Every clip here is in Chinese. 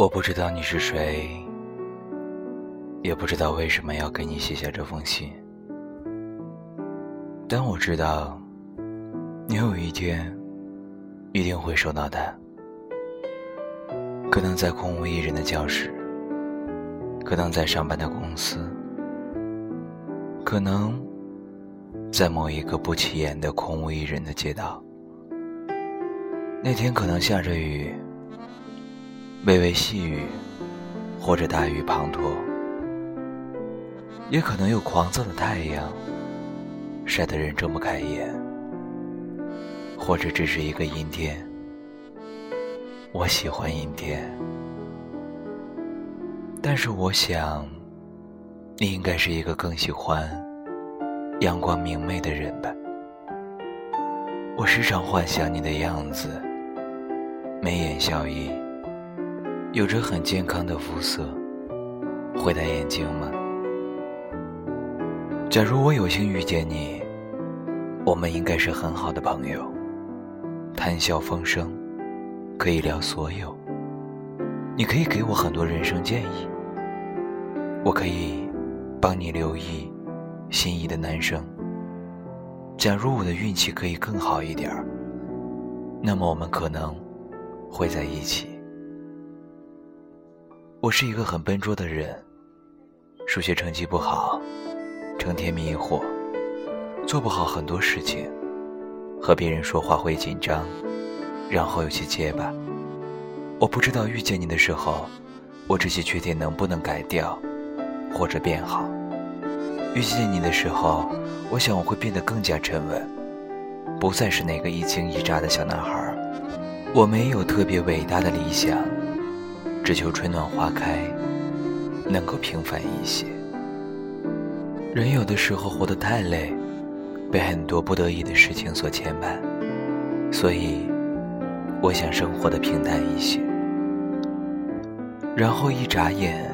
我不知道你是谁，也不知道为什么要给你写下这封信，但我知道，你有一天一定会收到它。可能在空无一人的教室，可能在上班的公司，可能在某一个不起眼的空无一人的街道。那天可能下着雨。微微细雨，或者大雨滂沱，也可能有狂躁的太阳，晒得人睁不开眼，或者只是一个阴天。我喜欢阴天，但是我想，你应该是一个更喜欢阳光明媚的人吧。我时常幻想你的样子，眉眼笑意。有着很健康的肤色，会戴眼镜吗？假如我有幸遇见你，我们应该是很好的朋友，谈笑风生，可以聊所有。你可以给我很多人生建议，我可以帮你留意心仪的男生。假如我的运气可以更好一点儿，那么我们可能会在一起。我是一个很笨拙的人，数学成绩不好，成天迷惑，做不好很多事情，和别人说话会紧张，然后又去结巴。我不知道遇见你的时候，我这些缺点能不能改掉，或者变好。遇见你的时候，我想我会变得更加沉稳，不再是那个一惊一乍的小男孩。我没有特别伟大的理想。只求春暖花开，能够平凡一些。人有的时候活得太累，被很多不得已的事情所牵绊，所以我想生活的平淡一些。然后一眨眼，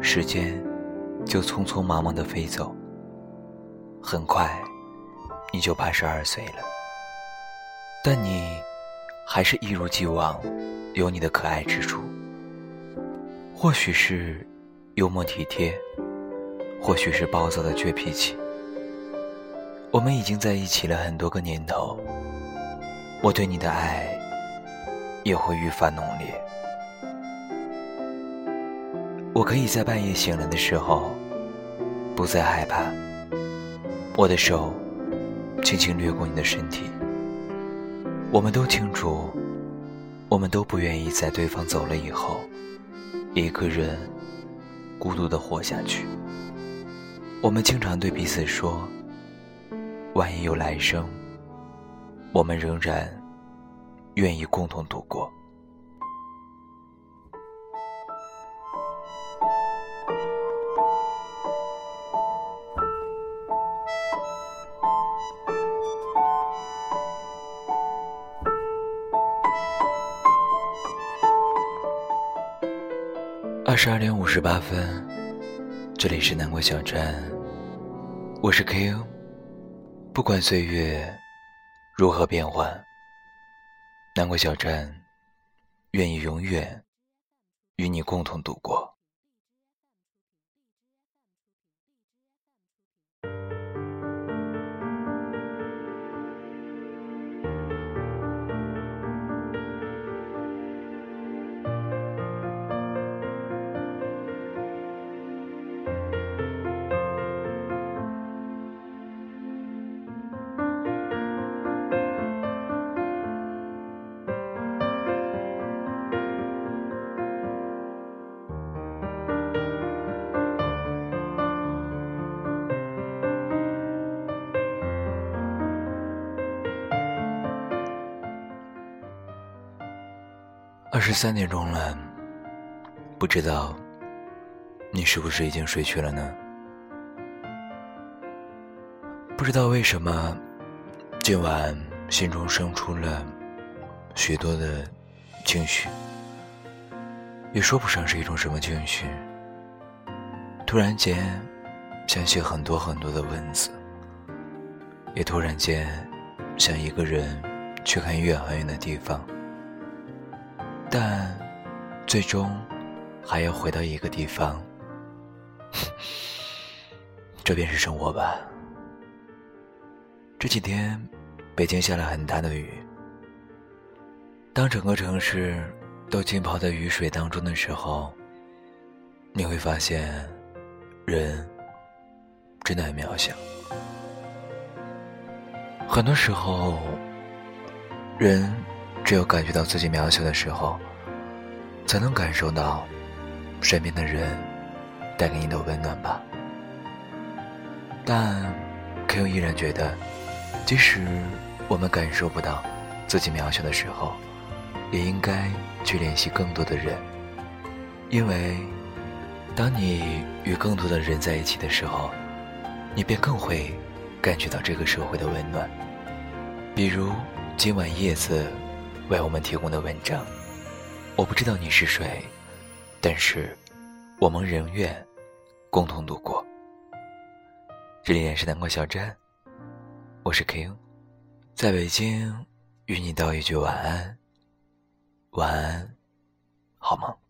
时间就匆匆忙忙的飞走，很快你就八十二岁了。但你还是一如既往，有你的可爱之处。或许是幽默体贴，或许是暴躁的倔脾气。我们已经在一起了很多个年头，我对你的爱也会愈发浓烈。我可以在半夜醒来的时候，不再害怕，我的手轻轻掠过你的身体。我们都清楚，我们都不愿意在对方走了以后。一个人孤独的活下去。我们经常对彼此说：“万一有来生，我们仍然愿意共同度过。”十二点五十八分，这里是南国小站，我是 K.O。不管岁月如何变换，南国小站愿意永远与你共同度过。二十三点钟了，不知道你是不是已经睡去了呢？不知道为什么，今晚心中生出了许多的情绪，也说不上是一种什么情绪。突然间想写很多很多的文字，也突然间想一个人去很远很远的地方。但最终还要回到一个地方，这便是生活吧。这几天，北京下了很大的雨。当整个城市都浸泡在雨水当中的时候，你会发现，人真的很渺小。很多时候，人只有感觉到自己渺小的时候，才能感受到身边的人带给你的温暖吧。但 Q 依然觉得，即使我们感受不到自己渺小的时候，也应该去联系更多的人，因为当你与更多的人在一起的时候，你便更会。感觉到这个社会的温暖，比如今晚叶子为我们提供的文章。我不知道你是谁，但是我们仍愿共同度过。这里是南瓜小站，我是 King，在北京与你道一句晚安，晚安，好梦。